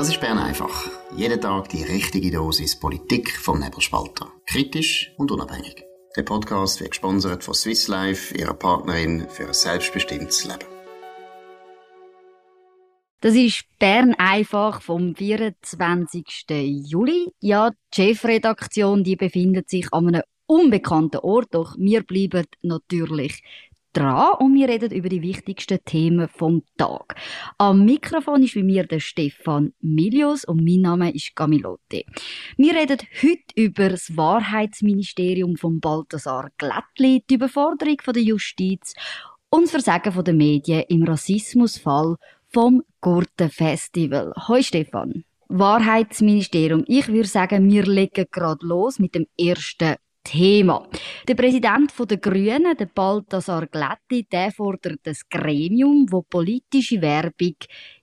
Das ist Bern einfach. Jeden Tag die richtige Dosis Politik vom Nebelspalter. Kritisch und unabhängig. Der Podcast wird gesponsert von Swiss Life, ihrer Partnerin für ein selbstbestimmtes Leben. Das ist Bern einfach vom 24. Juli. Ja, die Chefredaktion, die befindet sich an einem unbekannten Ort, doch wir bleiben natürlich dran und wir reden über die wichtigsten Themen vom Tag. Am Mikrofon ist bei mir der Stefan Milius und mein Name ist Camilotte. Wir reden heute über das Wahrheitsministerium von Balthasar Glättli, die Überforderung von der Justiz und das Versagen von den Medien im Rassismusfall vom Gurtenfestival. Hoi Stefan. Wahrheitsministerium. Ich würde sagen, wir legen gerade los mit dem ersten Thema. Der Präsident der Grünen, der Balthasar Glätti, der fordert das Gremium, wo politische Werbung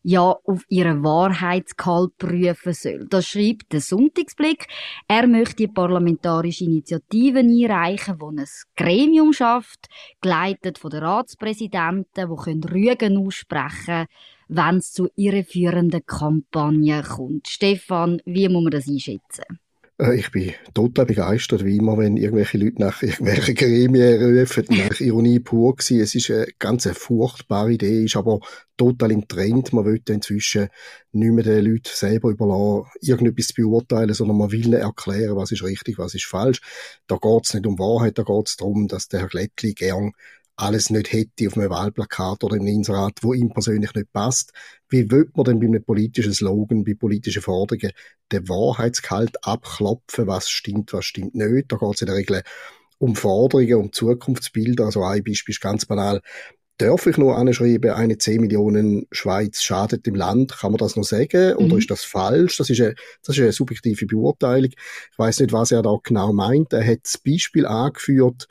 ja auf ihren Wahrheitsgehalt prüfen soll. Das schreibt der Sonntagsblick. Er möchte parlamentarische Initiative einreichen, wo ein Gremium schafft, geleitet von den Ratspräsidenten, wo können Rügen aussprechen, wenn es zu irreführenden Kampagnen kommt. Stefan, wie muss man das einschätzen? Äh, ich bin total begeistert, wie immer, wenn irgendwelche Leute nach irgendwelchen Gremien rufen, nach Ironie pur gewesen. Es ist eine ganz furchtbare Idee, ist aber total im Trend. Man will inzwischen nicht mehr den Leuten selber überlassen, irgendetwas zu beurteilen, sondern man will ihnen erklären, was ist richtig, was ist falsch. Da geht's nicht um Wahrheit, da geht's darum, dass der Herr Glättli gern alles nicht hätte auf einem Wahlplakat oder im Inserat, wo ihm persönlich nicht passt. Wie will man denn bei einem politischen Slogan, bei politischen Forderungen den Wahrheitsgehalt abklopfen, was stimmt, was stimmt nicht? Da geht es in der Regel um Forderungen, um Zukunftsbilder. Also ein Beispiel ist ganz banal. Darf ich nur anschreiben, eine 10 Millionen Schweiz schadet dem Land? Kann man das noch sagen? Oder mhm. ist das falsch? Das ist, eine, das ist eine subjektive Beurteilung. Ich weiß nicht, was er da genau meint. Er hat das Beispiel angeführt,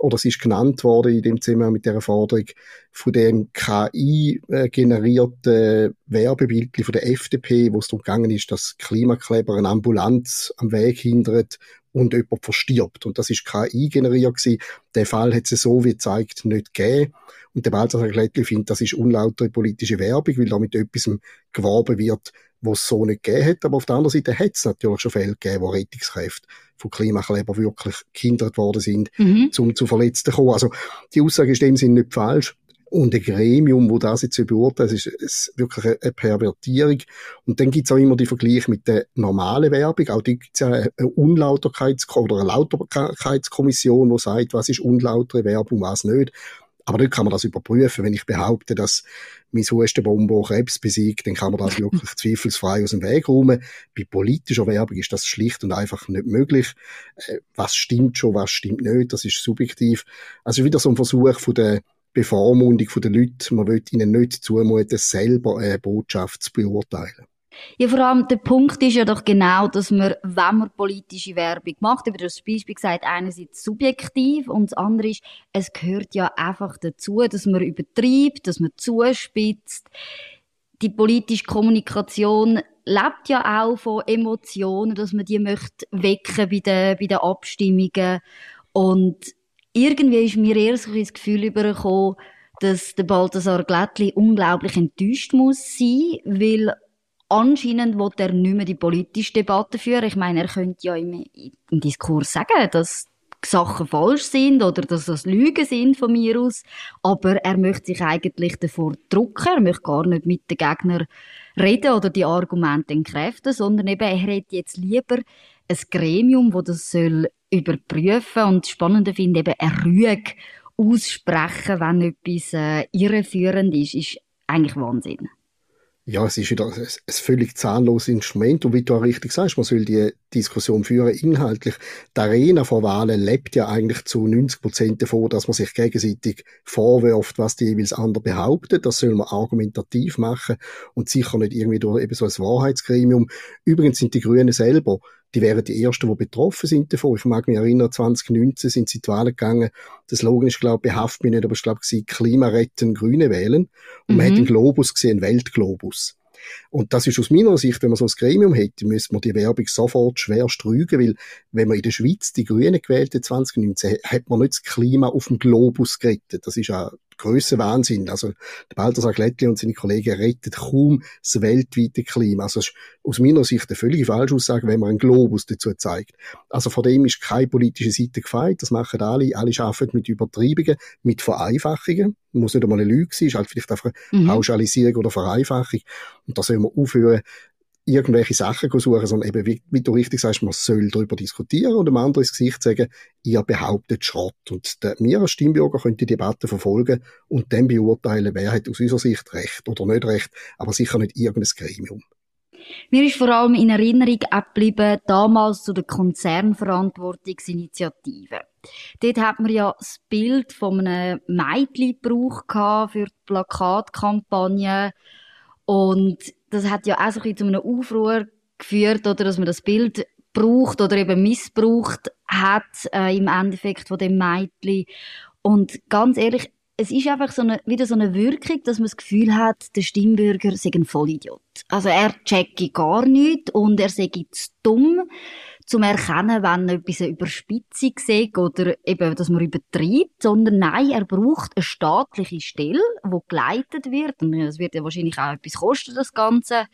oder es ist genannt worden in dem Zusammenhang mit der Forderung von dem KI-generierten Werbebild von der FDP, wo es darum gegangen ist, dass Klimakleber eine Ambulanz am Weg hindert und jemand verstirbt. Und das ist KI generiert gewesen. Der Fall hat es so wie gezeigt nicht gegeben. Und der Balthasar Glättli findet, das ist unlautere politische Werbung, weil damit etwas geworben wird, was es so nicht gegeben hat. Aber auf der anderen Seite hat es natürlich schon Fälle gegeben, wo Rettungskräfte von Klimakleber wirklich gehindert worden sind, mhm. zum zu Verletzten kommen. Also die Aussage ist in dem Sinne nicht falsch. Und ein Gremium, wo das jetzt beurteilt, ist, ist wirklich eine Pervertierung. Und dann gibt's auch immer die Vergleich mit der normalen Werbung. Auch die gibt's ja eine Unlauterkeits- oder eine Lauterkeitskommission, die sagt, was ist unlautere Werbung, was nicht. Aber dort kann man das überprüfen. Wenn ich behaupte, dass mein Hustenbonbon Krebs besiegt, dann kann man das wirklich zweifelsfrei aus dem Weg räumen. Bei politischer Werbung ist das schlicht und einfach nicht möglich. Äh, was stimmt schon, was stimmt nicht, das ist subjektiv. Also wieder so ein Versuch von der Bevormundung der Leute. Man will ihnen nicht zumuten, selber eine Botschaft zu beurteilen. Ja, vor allem der Punkt ist ja doch genau, dass man, wenn man politische Werbung macht, über das Beispiel gesagt, einerseits subjektiv und das andere ist, es gehört ja einfach dazu, dass man übertreibt, dass man zuspitzt. Die politische Kommunikation lebt ja auch von Emotionen, dass man die möchte wecken bei den, bei den Abstimmungen und irgendwie ist mir eher so ein Gefühl übergekommen, dass der Balthasar Glättli unglaublich enttäuscht muss sein, weil anscheinend will er nicht mehr die politische Debatte führen. Ich meine, er könnte ja im, im Diskurs sagen, dass Sachen falsch sind oder dass das Lügen sind von mir aus. Aber er möchte sich eigentlich davor drucken. Er möchte gar nicht mit den Gegnern reden oder die Argumente entkräften, sondern eben, er hätte jetzt lieber ein Gremium, das das soll überprüfen und das Spannende finde eben, er Rüge aussprechen, wenn etwas äh, irreführend ist, ist eigentlich Wahnsinn ja, es ist wieder ein, völlig zahnloses Instrument. Und wie du auch richtig sagst, man soll die Diskussion führen inhaltlich. Die Arena vor Wahlen lebt ja eigentlich zu 90 Prozent davon, dass man sich gegenseitig vorwirft, was die jeweils andere behauptet. Das soll man argumentativ machen und sicher nicht irgendwie durch eben so ein Wahrheitsgremium. Übrigens sind die Grünen selber die wären die Ersten, die betroffen sind davon. Ich mag mich erinnern, 2019 sind sie zu Wahlen gegangen. Das Slogan ist, glaube ich, behaft mich nicht, aber ich glaube, sie Klima retten, Grüne wählen. Und mhm. man hat den Globus gesehen, einen Weltglobus. Und das ist aus meiner Sicht, wenn man so ein Gremium hätte, müsste man die Werbung sofort schwer strügen, weil wenn man in der Schweiz die Grünen gewählt hat 2019, hat man nicht das Klima auf dem Globus gerettet. Das ist auch Grössenwahnsinn. Also, der Balthasar Glättli und seine Kollegen retten kaum das weltweite Klima. Also, es ist aus meiner Sicht eine völlige Falschaussage, wenn man einen Globus dazu zeigt. Also, von dem ist keine politische Seite gefeit. Das machen alle. Alle arbeiten mit Übertreibungen, mit Vereinfachungen. Muss nicht einmal eine Lüge sein, ist halt vielleicht einfach mhm. Pauschalisierung oder Vereinfachung. Und da soll man aufhören, irgendwelche Sachen suchen, sondern eben, wie, wie, du richtig sagst, man soll darüber diskutieren und dem anderen ins Gesicht sagen, ihr behauptet Schrott. Und der, wir als Stimmbürger können die Debatte verfolgen und dann beurteilen, wer hat aus unserer Sicht Recht oder nicht Recht, aber sicher nicht irgendein Gremium. Mir ist vor allem in Erinnerung geblieben, damals zu der Konzernverantwortungsinitiative. Dort hat man ja das Bild von einem Mädchen gebraucht für die Plakatkampagne und das hat ja auch so ein zu einem Aufruhr geführt, oder dass man das Bild braucht oder eben missbraucht hat äh, im Endeffekt von dem Mädchen. Und ganz ehrlich, es ist einfach so eine, wieder so eine Wirkung, dass man das Gefühl hat, der Stimmbürger sei ein Vollidiot. Also er checke gar nichts und er sei zu dumm, zum erkennen, wenn etwas eine Überspitzung sieht oder eben, dass man übertreibt, sondern nein, er braucht eine staatliche Stelle, die geleitet wird. Und es wird ja wahrscheinlich auch etwas kosten, das Ganze.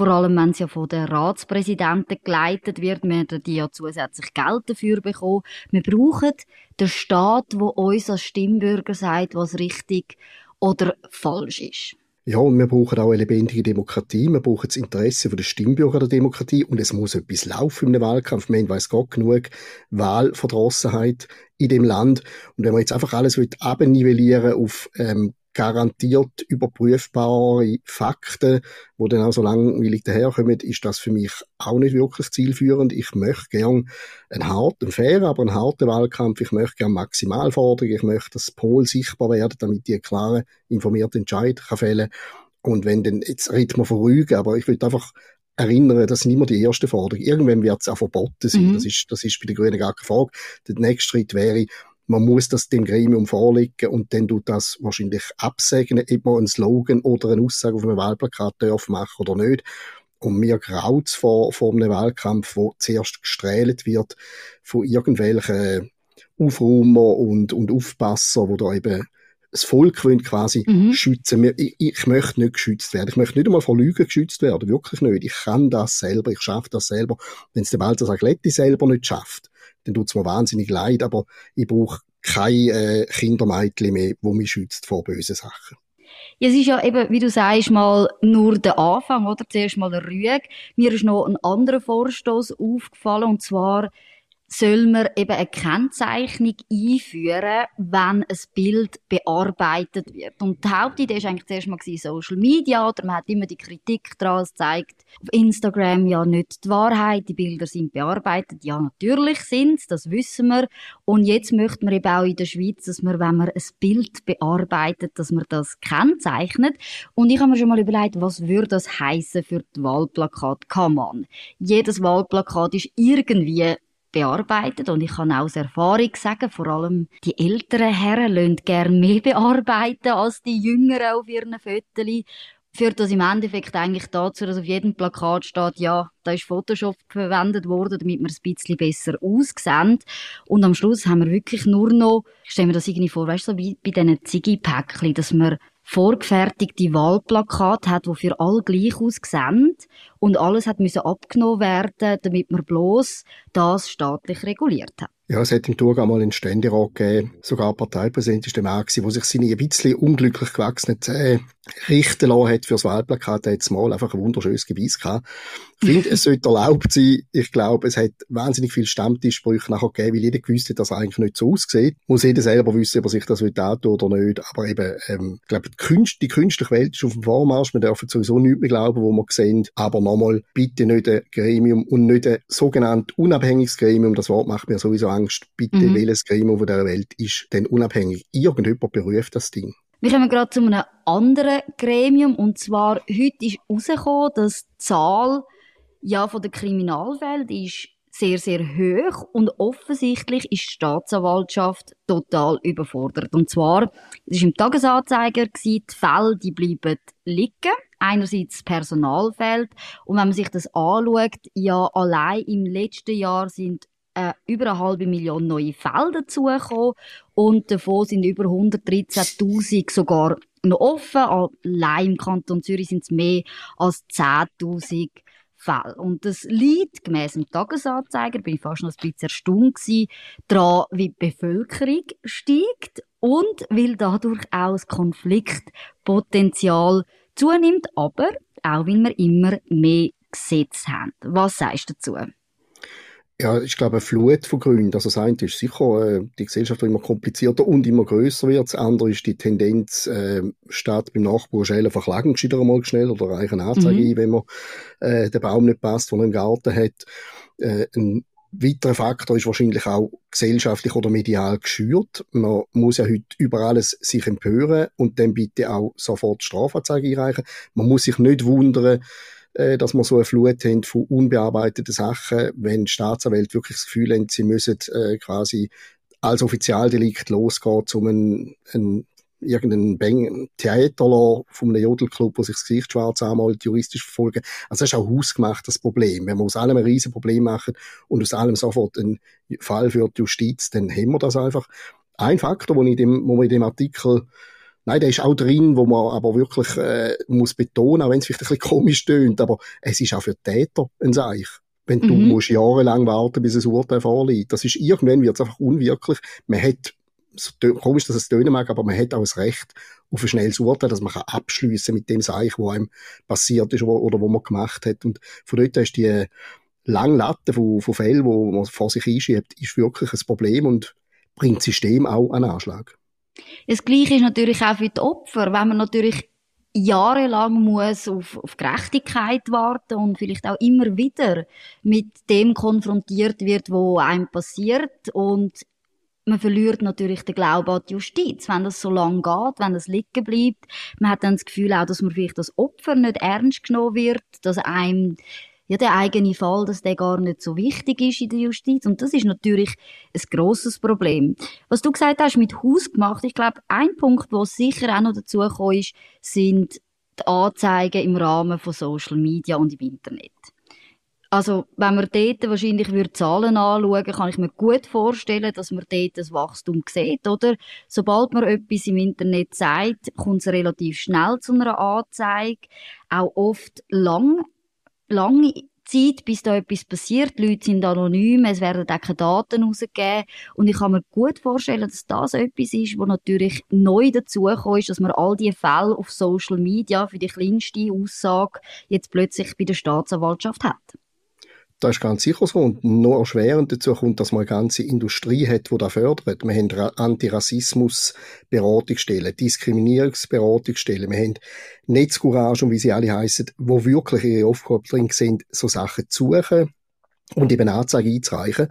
Vor allem, wenn es ja von den Ratspräsidenten geleitet wird, wir haben die ja zusätzlich Geld dafür bekommen. Wir brauchen den Staat, der uns als Stimmbürger sagt, was richtig oder falsch ist. Ja, und wir brauchen auch eine lebendige Demokratie. Wir brauchen das Interesse der Stimmbürger der Demokratie. Und es muss etwas laufen einem Wahlkampf. Man weiß Gott genug Wahlverdrossenheit in dem Land. Und wenn man jetzt einfach alles abnivellieren auf ähm, garantiert überprüfbare Fakten, wo dann auch so langweilig daherkommen, ist das für mich auch nicht wirklich zielführend. Ich möchte gern einen harten, fairen, aber einen harten Wahlkampf. Ich möchte gern Maximalforderungen. Ich möchte, dass Pol sichtbar werden, damit die einen klaren, informierten Entscheid kann fällen Und wenn dann, jetzt redet man von Rügen, aber ich will einfach erinnern, das sind immer die ersten Forderungen. Irgendwann wird es auch verboten sein. Mhm. Das ist, das ist bei den Grünen gar keine Frage. Der nächste Schritt wäre, man muss das dem Gremium vorlegen und dann tut das wahrscheinlich absegnen, ob man einen Slogan oder eine Aussage auf einem Wahlplakat darf machen oder nicht. Und mir graut vor, vor einem Wahlkampf, wo zuerst gestrählt wird von irgendwelchen Aufräumer und, und Aufpasser, wo da eben das Volk will quasi mhm. schützen. Ich, ich möchte nicht geschützt werden. Ich möchte nicht einmal vor Lügen geschützt werden. Wirklich nicht. Ich kann das selber. Ich schaffe das selber. Wenn es der Walter Sagletti selber nicht schafft, dann tut es mir wahnsinnig leid, aber ich brauche kein äh, Kindermädchen mehr, wo mich schützt vor bösen Sachen. Ja, es ist ja eben, wie du sagst, mal nur der Anfang, oder? Zuerst mal Rüge. Mir ist noch ein anderer Vorstoß aufgefallen, und zwar soll man eben eine Kennzeichnung einführen, wenn ein Bild bearbeitet wird. Und die Hauptidee war eigentlich zuerst mal Social Media, oder man hat immer die Kritik daran, es zeigt auf Instagram ja nicht die Wahrheit, die Bilder sind bearbeitet. Ja, natürlich sind das wissen wir. Und jetzt möchte man eben auch in der Schweiz, dass man, wenn man ein Bild bearbeitet, dass man das kennzeichnet. Und ich habe mir schon mal überlegt, was würde das heißen für die Wahlplakat Kammern? Jedes Wahlplakat ist irgendwie bearbeitet und ich kann aus Erfahrung sagen, vor allem die älteren Herren lassen gerne mehr bearbeiten als die Jüngeren auf ihren Fotos. Führt das im Endeffekt eigentlich dazu, dass auf jedem Plakat steht, ja, da ist Photoshop verwendet worden, damit wir es ein bisschen besser aussehen. Und am Schluss haben wir wirklich nur noch, ich stelle mir das irgendwie vor, weißt du, so wie bei diesen Ziggy-Päckchen, dass wir vorgefertigte Wahlplakate hat, die für alle gleich aussehen. Und alles hat müssen abgenommen werden, damit man bloß das staatlich reguliert hat. Ja, es hat im Thurgau mal einen Ständerat gegeben, sogar Parteipräsident ist der Mann gewesen, der sich seine ein bisschen unglücklich gewachsenen Zähne richten lassen hat fürs Wahlplakat, hat jetzt mal einfach ein wunderschönes Gebiss gehabt. Ich finde, es sollte erlaubt sein. Ich glaube, es hat wahnsinnig viele Stammtischsprüche nachher gegeben, weil jeder gewusst hat, dass es eigentlich nicht so aussieht. Muss jeder selber wissen, ob er sich das will oder nicht. Aber eben, ähm, ich glaube, die, Künst, die künstliche Welt ist auf dem Vormarsch. Wir dürfen sowieso nichts mehr glauben, wo wir sehen. Aber nochmal, bitte nicht ein Gremium und nicht ein sogenannt unabhängiges Gremium. Das Wort macht mir sowieso Angst. Bitte, mhm. welches Gremium von dieser Welt ist denn unabhängig? Irgendjemand beruft das Ding. Wir kommen gerade zu einem anderen Gremium. Und zwar, heute ist herausgekommen, dass die Zahl ja, von der Kriminalwelt ist sehr, sehr hoch und offensichtlich ist die Staatsanwaltschaft total überfordert. Und zwar, es ist im Tagesanzeiger die Fälle, die bleiben liegen. Einerseits das Personal fehlt. Und wenn man sich das anschaut, ja, allein im letzten Jahr sind äh, über eine halbe Million neue Fälle dazugekommen und davon sind über 113.000 sogar noch offen. Allein im Kanton Zürich sind es mehr als 10.000 Fälle. Und das liegt, gemäss dem Tagesanzeiger, bin ich fast noch ein bisschen erstaunt gewesen, daran, wie die Bevölkerung steigt und weil dadurch auch das Konfliktpotenzial zunimmt, aber auch weil wir immer mehr Gesetze haben. Was sagst du dazu? Ja, ich glaube, eine Flut von Gründen. Also das eine ist sicher, äh, die Gesellschaft wird immer komplizierter und immer größer wird. Das andere ist die Tendenz, äh, statt beim Nachbarn schnell verklagen, gescheiter mal schnell oder reichen Anzeige mhm. ein, wenn man äh, der Baum nicht passt, den man im Garten hat. Äh, ein weiterer Faktor ist wahrscheinlich auch gesellschaftlich oder medial geschürt. Man muss ja heute über alles sich empören und dann bitte auch sofort Strafanzeige einreichen. Man muss sich nicht wundern, dass wir so eine Flut haben von unbearbeiteten Sachen, wenn Staatsanwälte wirklich das Gefühl haben, sie müssen äh, quasi als Offizialdelikt losgehen, um einen, einen irgendeinen Theater von einem Jodelclub, wo sich das Gesicht schwarz anmalt, juristisch verfolgen. Also das ist auch hausgemacht, das Problem. Wenn wir aus allem ein riesen Problem machen und aus allem sofort einen Fall für die Justiz, dann haben wir das einfach. Ein Faktor, wo, ich dem, wo man in dem Artikel Nein, der ist auch drin, wo man aber wirklich äh, muss betonen, auch wenn es vielleicht ein bisschen komisch tönt, aber es ist auch für Täter ein Seich. Wenn mhm. du musst jahrelang warten, bis ein Urteil vorliegt. Das ist irgendwann wird es einfach unwirklich. Man hat, so komisch, dass es tönen mag, aber man hat auch das Recht auf ein schnelles Urteil, dass man abschließen mit dem Seich, wo einem passiert ist oder wo man gemacht hat. Und von dort ist die lange Latte von, von Fällen, wo man vor sich einschiebt, ist wirklich ein Problem und bringt das System auch an Anschlag. Das Gleiche ist natürlich auch für die Opfer, wenn man natürlich jahrelang muss auf, auf Gerechtigkeit warten und vielleicht auch immer wieder mit dem konfrontiert wird, wo einem passiert und man verliert natürlich den Glauben an die Justiz, wenn das so lange geht, wenn das liegen bleibt. Man hat dann das Gefühl auch, dass man vielleicht das Opfer nicht ernst genommen wird, dass einem ja, der eigene Fall, dass der gar nicht so wichtig ist in der Justiz. Und das ist natürlich ein grosses Problem. Was du gesagt hast, mit Haus gemacht, ich glaube, ein Punkt, wo sicher auch noch dazu ist, sind die Anzeigen im Rahmen von Social Media und im Internet. Also, wenn man dort wahrscheinlich Zahlen anschauen kann ich mir gut vorstellen, dass man dort das Wachstum sieht, oder? Sobald man etwas im Internet sagt, kommt es relativ schnell zu einer Anzeige. Auch oft lang lange Zeit, bis da etwas passiert. Die Leute sind anonym, es werden auch keine Daten rausgegeben. Und ich kann mir gut vorstellen, dass das etwas ist, wo natürlich neu dazugekommen ist, dass man all diese Fälle auf Social Media für die kleinste Aussage jetzt plötzlich bei der Staatsanwaltschaft hat. Das ist ganz sicher so. Und noch erschwerend dazu kommt, dass man eine ganze Industrie hat, die das fördert. Wir haben Antirassismus-Beratungsstellen, Diskriminierungsberatungsstellen, wir haben Netzcourage und wie sie alle heißen, wo wirklich ihre Aufgabe drin sind, so Sachen zu suchen und eben Anzeige einzureichen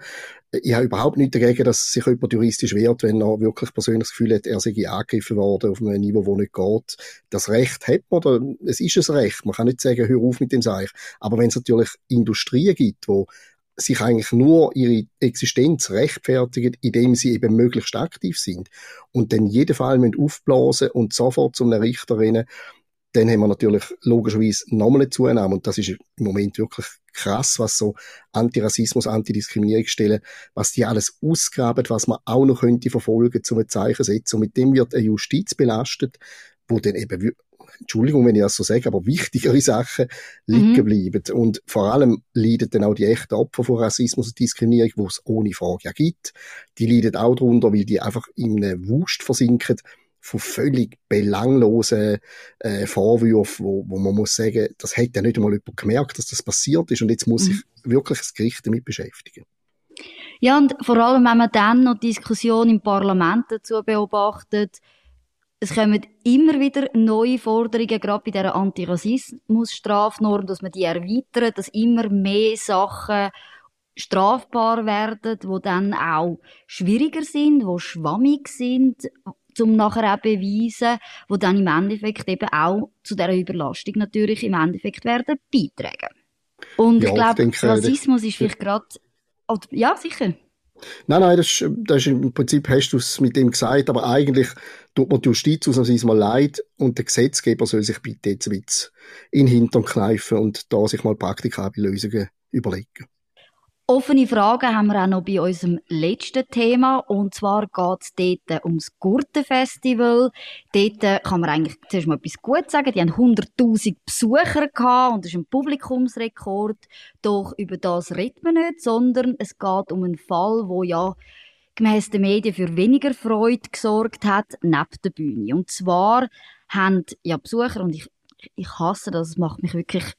ich habe überhaupt nichts dagegen, dass sich jemand juristisch wehrt, wenn er wirklich persönlich das Gefühl hat, er sei angegriffen worden auf einem Niveau, wo nicht geht. Das Recht hat man, oder es ist ein Recht. Man kann nicht sagen, hör auf mit dem Seich. Aber wenn es natürlich Industrien gibt, wo sich eigentlich nur ihre Existenz rechtfertigen, indem sie eben möglichst aktiv sind und dann jeden Fall aufblasen und sofort zum Richter rennen, dann haben wir natürlich logischerweise nochmal eine Zunahme und das ist im Moment wirklich krass, was so Antirassismus, Antidiskriminierungsstellen, was die alles ausgraben, was man auch noch könnte verfolgen, zum Zeichen setzen und mit dem wird eine Justiz belastet, wo dann eben Entschuldigung, wenn ich das so sage, aber wichtigere Sachen liegen mhm. bleiben. Und vor allem leiden dann auch die echten Opfer von Rassismus und Diskriminierung, wo es ohne Frage ja gibt. Die leiden auch darunter, weil die einfach in einem Wust versinken, von völlig belanglosen äh, Vorwürfen, wo, wo man muss sagen, das hätte ja nicht einmal jemand gemerkt, dass das passiert ist und jetzt muss mhm. sich wirklich das Gericht damit beschäftigen. Ja, und vor allem, wenn man dann noch Diskussionen im Parlament dazu beobachtet, es kommen immer wieder neue Forderungen, gerade bei dieser Antirassismus-Strafnorm, dass man die erweitert, dass immer mehr Sachen strafbar werden, wo dann auch schwieriger sind, wo schwammig sind, um nachher auch beweisen, wo dann im Endeffekt eben auch zu dieser Überlastung natürlich im Endeffekt werden beitragen. Und ja, ich glaube, Rassismus ist vielleicht gerade, ja, sicher. Nein, nein, das, das ist im Prinzip hast du es mit dem gesagt, aber eigentlich tut man die Justiz ausnahmsweise mal leid und der Gesetzgeber soll sich bitte jetzt Witz in den Hintern kneifen und da sich mal praktikable Lösungen überlegen. Offene Fragen haben wir auch noch bei unserem letzten Thema. Und zwar geht es dort ums Gurtenfestival. Dort kann man eigentlich zuerst mal etwas Gutes sagen. Die haben 100.000 Besucher gehabt und das ist ein Publikumsrekord. Doch über das redet man nicht, sondern es geht um einen Fall, wo ja gemäss den Medien für weniger Freude gesorgt hat, neben der Bühne. Und zwar haben ja Besucher, und ich, ich hasse das, es macht mich wirklich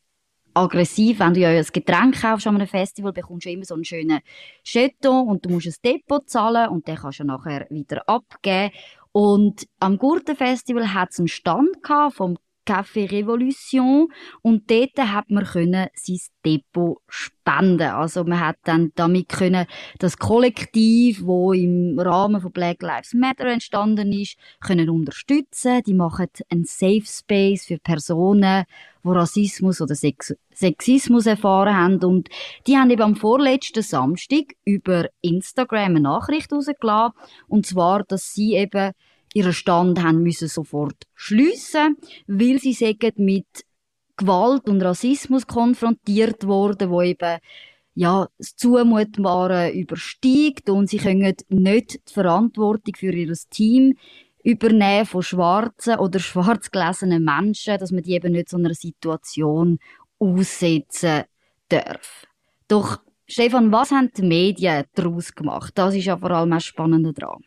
aggressiv, wenn du ja ein Getränk kaufst an einem Festival, bekommst du immer so einen schönen Jeton und du musst ein Depot zahlen und den kannst du nachher wieder abgeben. Und am Gurtenfestival hat es einen Stand vom Café Revolution und dort hat man können sein Depot spenden. Also man hat dann damit können das Kollektiv, wo im Rahmen von Black Lives Matter entstanden ist, können unterstützen. Die machen einen Safe Space für Personen, die Rassismus oder Sex Sexismus erfahren haben und die haben eben am vorletzten Samstag über Instagram eine Nachricht rausgelassen und zwar, dass sie eben ihren Stand haben müssen sofort schliessen, weil sie sagen, mit Gewalt und Rassismus konfrontiert worden, wo eben ja, das Zumutbare übersteigt und sie können nicht die Verantwortung für ihr Team übernehmen von schwarzen oder schwarz gelesenen Menschen, dass man die eben nicht so einer Situation aussetzen darf. Doch Stefan, was haben die Medien daraus gemacht? Das ist ja vor allem das Spannende daran.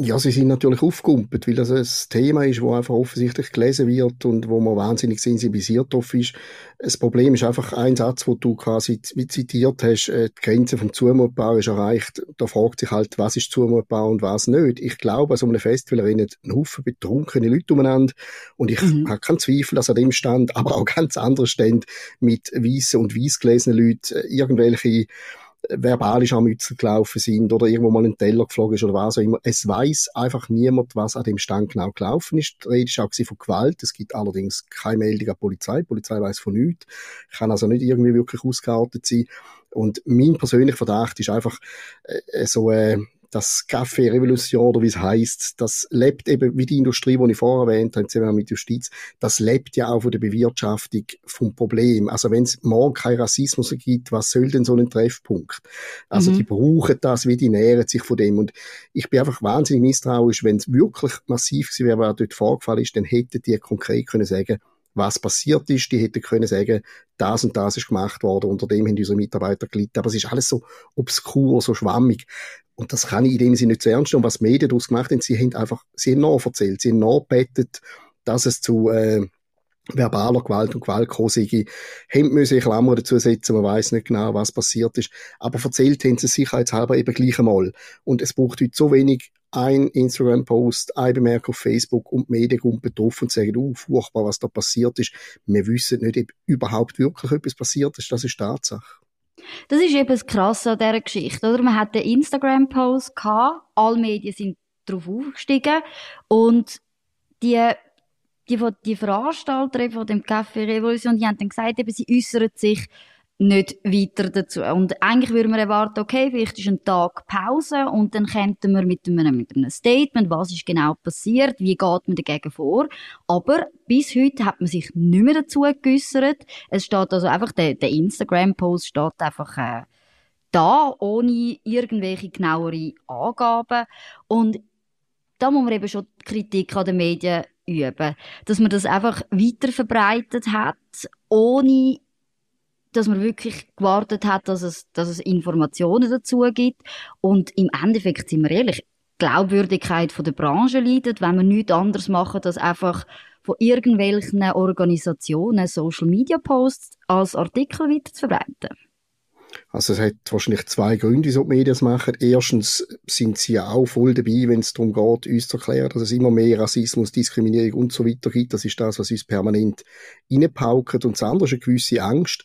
Ja, sie sind natürlich aufgekumpelt, weil das ein Thema ist, wo einfach offensichtlich gelesen wird und wo man wahnsinnig sensibilisiert drauf ist. Das Problem ist einfach ein Satz, wo du quasi zitiert hast, äh, die Grenze vom Zumutbar ist erreicht. Da fragt sich halt, was ist zumutbar und was nicht. Ich glaube, an so einem Festival rennen ein Haufen betrunkene Leute umeinander und ich mhm. habe keinen Zweifel, dass an dem Stand, aber auch ganz andere Stände mit weißen und weiß gelesenen Leuten äh, irgendwelche verbalisch am Mützel gelaufen sind oder irgendwo mal ein Teller geflogen ist oder was auch immer. Es weiß einfach niemand, was an dem Stand genau gelaufen ist. Die Rede ist auch von Gewalt. Es gibt allerdings keine Meldung an die Polizei. Die Polizei weiß von nichts. Kann also nicht irgendwie wirklich ausgeartet sein. Und mein persönlicher Verdacht ist einfach äh, so äh, das Café Revolution oder wie es heißt, das lebt eben wie die Industrie, die ich vorher erwähnt habe, zusammen mit Justiz, das lebt ja auch von der Bewirtschaftung vom Problem. Also wenn es morgen keinen Rassismus gibt, was soll denn so ein Treffpunkt? Also mhm. die brauchen das, wie die nähren sich von dem. Und ich bin einfach wahnsinnig misstrauisch, wenn es wirklich massiv gewesen wäre, was dort vorgefallen ist, dann hätten die konkret können sagen, was passiert ist. Die hätten können sagen, das und das ist gemacht worden, unter dem haben unsere Mitarbeiter gelitten. Aber es ist alles so obskur, so schwammig. Und das kann ich in dem Sinne nicht zu ernst nehmen. Was die Medien daraus gemacht haben, sie haben einfach, sie haben nachverzählt, sie haben nachbettet, dass es zu, äh, verbaler Gewalt und Gewalt gekommen sei, haben müssen Klammern dazu setzen, man weiß nicht genau, was passiert ist, aber erzählt haben sie sicherheitshalber eben gleich einmal. Und es braucht heute so wenig ein Instagram-Post, ein Bemerkung auf Facebook und die Medien kommen betroffen und sagen, uh, furchtbar, was da passiert ist. Wir wissen nicht, ob überhaupt wirklich etwas passiert ist. Das ist Tatsache. Das ist eben das Krasse an dieser Geschichte, oder? Man hat den Instagram-Post gehabt, alle Medien sind darauf aufgestiegen und die die, die Veranstalter von dem Café Revolution, die haben dann gesagt, eben, sie äußern sich nicht weiter dazu. Und eigentlich würde man erwarten, okay, vielleicht ist ein Tag Pause und dann kämpfen wir mit einem, mit einem Statement, was ist genau passiert, wie geht man dagegen vor. Aber bis heute hat man sich nicht mehr dazu geäußert. Es steht also einfach, der, der Instagram-Post steht einfach äh, da, ohne irgendwelche genauere Angaben. Und da muss man eben schon die Kritik an den Medien üben. Dass man das einfach weiter verbreitet hat, ohne dass man wirklich gewartet hat, dass es, dass es Informationen dazu gibt. Und im Endeffekt, sind wir ehrlich, die Glaubwürdigkeit von der Branche leidet, wenn wir nichts anderes machen, als einfach von irgendwelchen Organisationen Social Media Posts als Artikel weiter zu verbreiten. Also es hat wahrscheinlich zwei Gründe, wieso die Medien das machen. Erstens sind sie ja auch voll dabei, wenn es darum geht, uns zu erklären, dass es immer mehr Rassismus, Diskriminierung und so weiter gibt. Das ist das, was uns permanent reinpaukt. Und das andere ist eine gewisse Angst,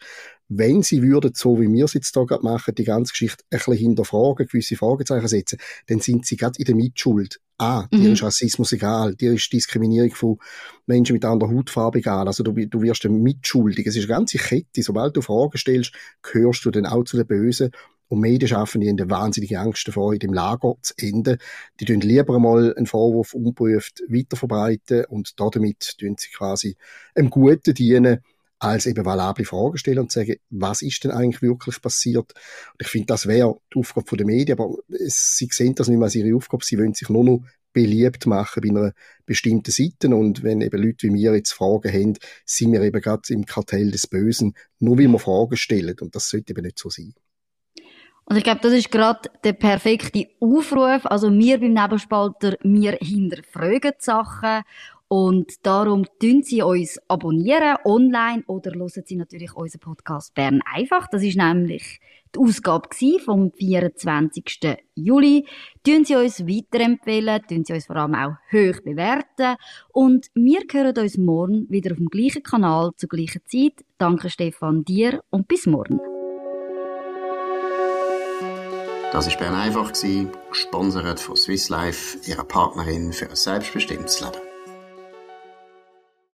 wenn sie würden, so wie wir es jetzt hier gerade machen, die ganze Geschichte ein bisschen hinterfragen, gewisse Fragezeichen setzen, dann sind sie gerade in der Mitschuld. Ah, dir mhm. ist Rassismus egal, dir ist Diskriminierung von Menschen mit anderer Hautfarbe egal, also du, du wirst dann mitschuldig. Es ist eine ganze Kette, sobald du Fragen stellst, gehörst du dann auch zu den Bösen und Medien schaffen die eine wahnsinnige Angst davor, in dem Lager zu enden. Die tun lieber einmal einen Vorwurf unprüft weiterverbreiten und damit tun sie quasi einem Guten dienen, als eben valable Fragen stellen und sagen, was ist denn eigentlich wirklich passiert? Und ich finde, das wäre die Aufgabe der Medien, aber sie sehen das nicht mehr als ihre Aufgabe, sie wollen sich nur noch beliebt machen bei einer bestimmten Seite und wenn eben Leute wie wir jetzt Fragen haben, sind wir eben gerade im Kartell des Bösen, nur wie wir Fragen stellen und das sollte eben nicht so sein. Und ich glaube, das ist gerade der perfekte Aufruf. Also wir beim Nebelspalter, wir hinterfragen die Sachen und darum tun Sie uns abonnieren online oder hören Sie natürlich unseren Podcast Bern einfach. Das ist nämlich die Ausgabe vom 24. Juli. Tun Sie uns weiterempfehlen, tun Sie uns vor allem auch hoch bewerten. Und wir hören uns morgen wieder auf dem gleichen Kanal zur gleichen Zeit. Danke Stefan dir und bis morgen. Das war Bern einfach, gesponsert von Swiss Life, ihrer Partnerin für ein selbstbestimmtes Leben.